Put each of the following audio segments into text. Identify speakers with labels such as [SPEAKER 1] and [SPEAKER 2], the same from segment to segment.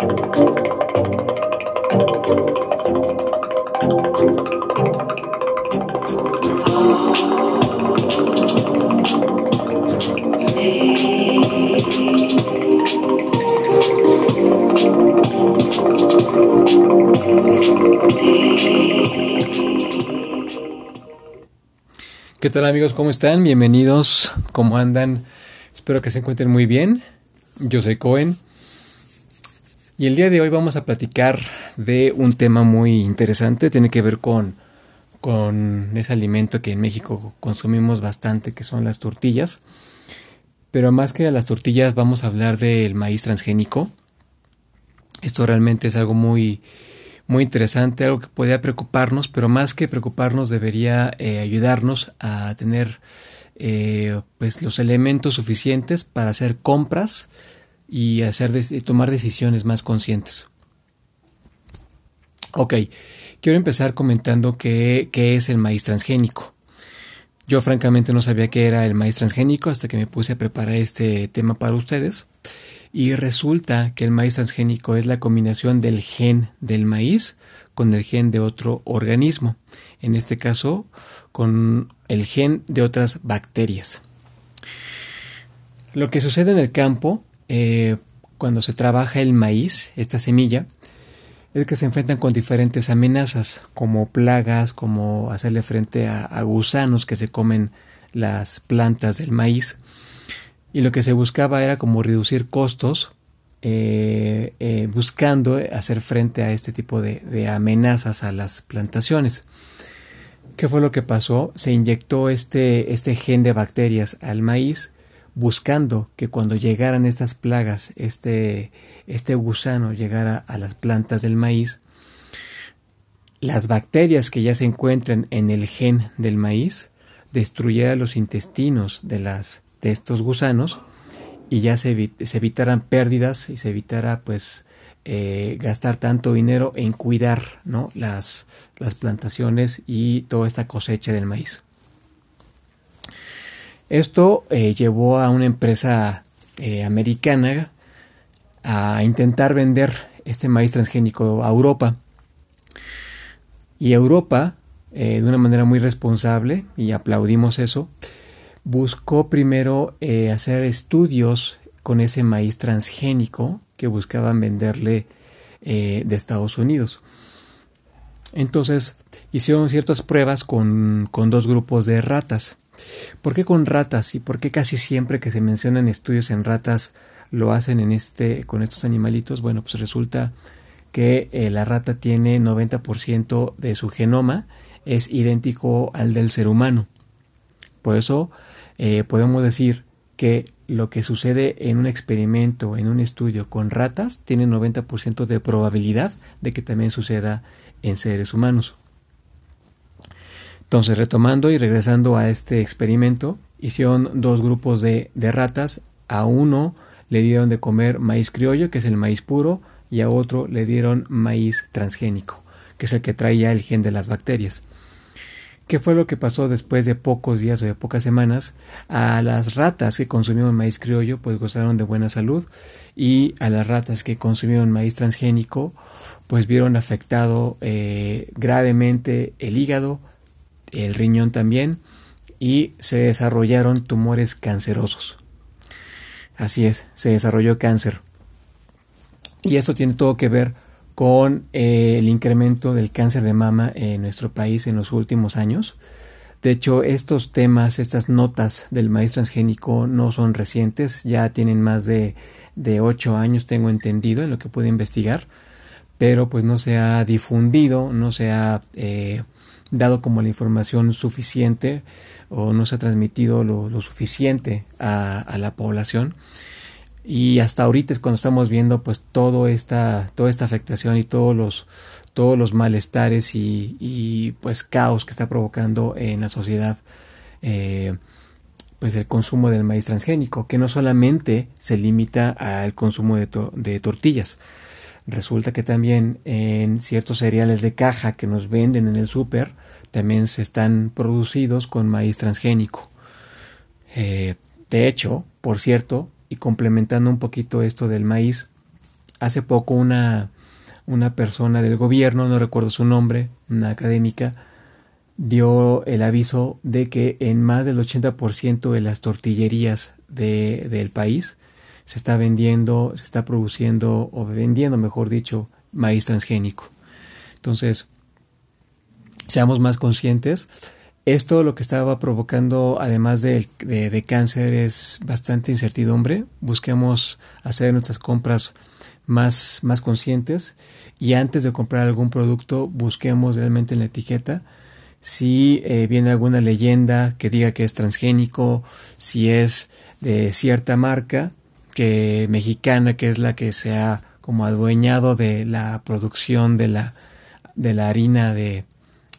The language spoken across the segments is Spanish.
[SPEAKER 1] ¿Qué tal amigos? ¿Cómo están? Bienvenidos. ¿Cómo andan? Espero que se encuentren muy bien. Yo soy Cohen. Y el día de hoy vamos a platicar de un tema muy interesante. Tiene que ver con, con ese alimento que en México consumimos bastante, que son las tortillas. Pero más que las tortillas vamos a hablar del maíz transgénico. Esto realmente es algo muy muy interesante, algo que podría preocuparnos, pero más que preocuparnos debería eh, ayudarnos a tener eh, pues los elementos suficientes para hacer compras y hacer tomar decisiones más conscientes. Ok, quiero empezar comentando qué, qué es el maíz transgénico. Yo francamente no sabía qué era el maíz transgénico hasta que me puse a preparar este tema para ustedes. Y resulta que el maíz transgénico es la combinación del gen del maíz con el gen de otro organismo, en este caso con el gen de otras bacterias. Lo que sucede en el campo eh, cuando se trabaja el maíz, esta semilla, es que se enfrentan con diferentes amenazas, como plagas, como hacerle frente a gusanos que se comen las plantas del maíz y lo que se buscaba era como reducir costos eh, eh, buscando hacer frente a este tipo de, amenazas a las plantaciones. ¿Qué fue lo que pasó? Se inyectó este, este gen de bacterias al maíz buscando que cuando llegaran estas plagas, este, este gusano llegara a las plantas del maíz, las bacterias que ya se encuentran en el gen del maíz destruyeran los intestinos de las, de estos gusanos y ya se, se evitaran pérdidas y se evitara pues eh, gastar tanto dinero en cuidar ¿no? las, las plantaciones y toda esta cosecha del maíz. Esto eh, llevó a una empresa eh, americana a intentar vender este maíz transgénico a Europa. Y Europa, de una manera muy responsable, y aplaudimos eso, buscó primero eh, hacer estudios con ese maíz transgénico que buscaban venderle eh, de Estados Unidos. Entonces hicieron ciertas pruebas con, con, dos grupos de ratas. ¿Por qué con ratas? ¿Y por qué casi siempre que se mencionan estudios en ratas lo hacen en este, con estos animalitos? Bueno, pues resulta que eh, la rata tiene 90% de su genoma es idéntico al del ser humano. Por eso eh, podemos decir que lo que sucede en un experimento, en un estudio con ratas, tiene 90% de probabilidad de que también suceda en seres humanos. Entonces, retomando y regresando a este experimento, hicieron dos grupos de, ratas. A uno le dieron de comer maíz criollo, que es el maíz puro, y a otro le dieron maíz transgénico, que es el que traía el gen de las bacterias. ¿Qué fue lo que pasó después de pocos días o de pocas semanas? A las ratas que consumieron maíz criollo, pues gozaron de buena salud, y a las ratas que consumieron maíz transgénico, pues vieron afectado eh, gravemente el hígado, el riñón también, y se desarrollaron tumores cancerosos. Así es, se desarrolló cáncer. Y esto tiene todo que ver con eh, el incremento del cáncer de mama en nuestro país en los últimos años. De hecho, estos temas, estas notas del maíz transgénico no son recientes, ya tienen más de, de 8 años, tengo entendido, en lo que pude investigar, pero pues no se ha difundido, no se ha eh, dado como la información suficiente o no se ha transmitido lo, suficiente a la población. Y hasta ahorita es cuando estamos viendo pues todo esta, toda esta afectación y todos los, todos los malestares y, pues caos que está provocando en la sociedad eh, pues el consumo del maíz transgénico, que no solamente se limita al consumo de, de tortillas, resulta que también en ciertos cereales de caja que nos venden en el súper también se están producidos con maíz transgénico. Eh, de hecho, por cierto, y complementando un poquito esto del maíz, hace poco una, una persona del gobierno, no recuerdo su nombre, una académica, dio el aviso de que en más del 80% de las tortillerías de, del país se está vendiendo, se está produciendo o vendiendo, mejor dicho, maíz transgénico. Entonces, seamos más conscientes. Esto lo que estaba provocando, además de, de, cáncer, es bastante incertidumbre. Busquemos hacer nuestras compras más, más conscientes y antes de comprar algún producto busquemos realmente en la etiqueta si eh, viene alguna leyenda que diga que es transgénico, si es de cierta marca que mexicana que es la que se ha como adueñado de la producción de la, de la harina de,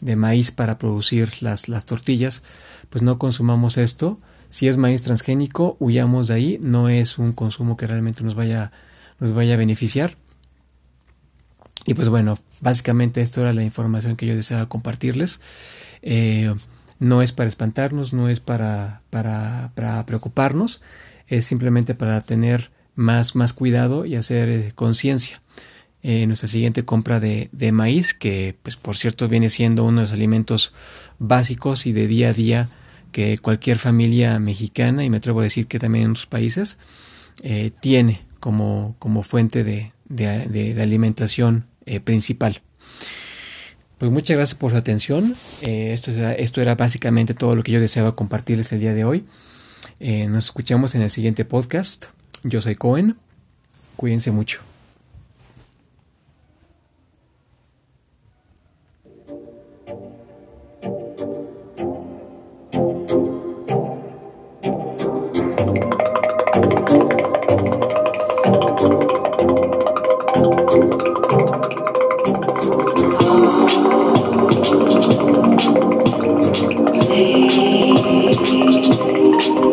[SPEAKER 1] de maíz para producir las, las tortillas, pues no consumamos esto. Si es maíz transgénico, huyamos de ahí, no es un consumo que realmente nos vaya, nos vaya a beneficiar. Y pues bueno, básicamente esto era la información que yo deseaba compartirles. Eh, no es para espantarnos, no es para, para, para, preocuparnos, es simplemente para tener más, más cuidado y hacer eh, conciencia. Eh, nuestra siguiente compra de, de, maíz, que pues por cierto viene siendo uno de los alimentos básicos y de día a día que cualquier familia mexicana, y me atrevo a decir que también en otros países, tiene como, como fuente de, de, alimentación eh, principal. Pues muchas gracias por su atención. Eh, esto, esto era básicamente todo lo que yo deseaba compartirles el día de hoy. Eh, nos escuchamos en el siguiente podcast. Yo soy Cohen. Cuídense mucho.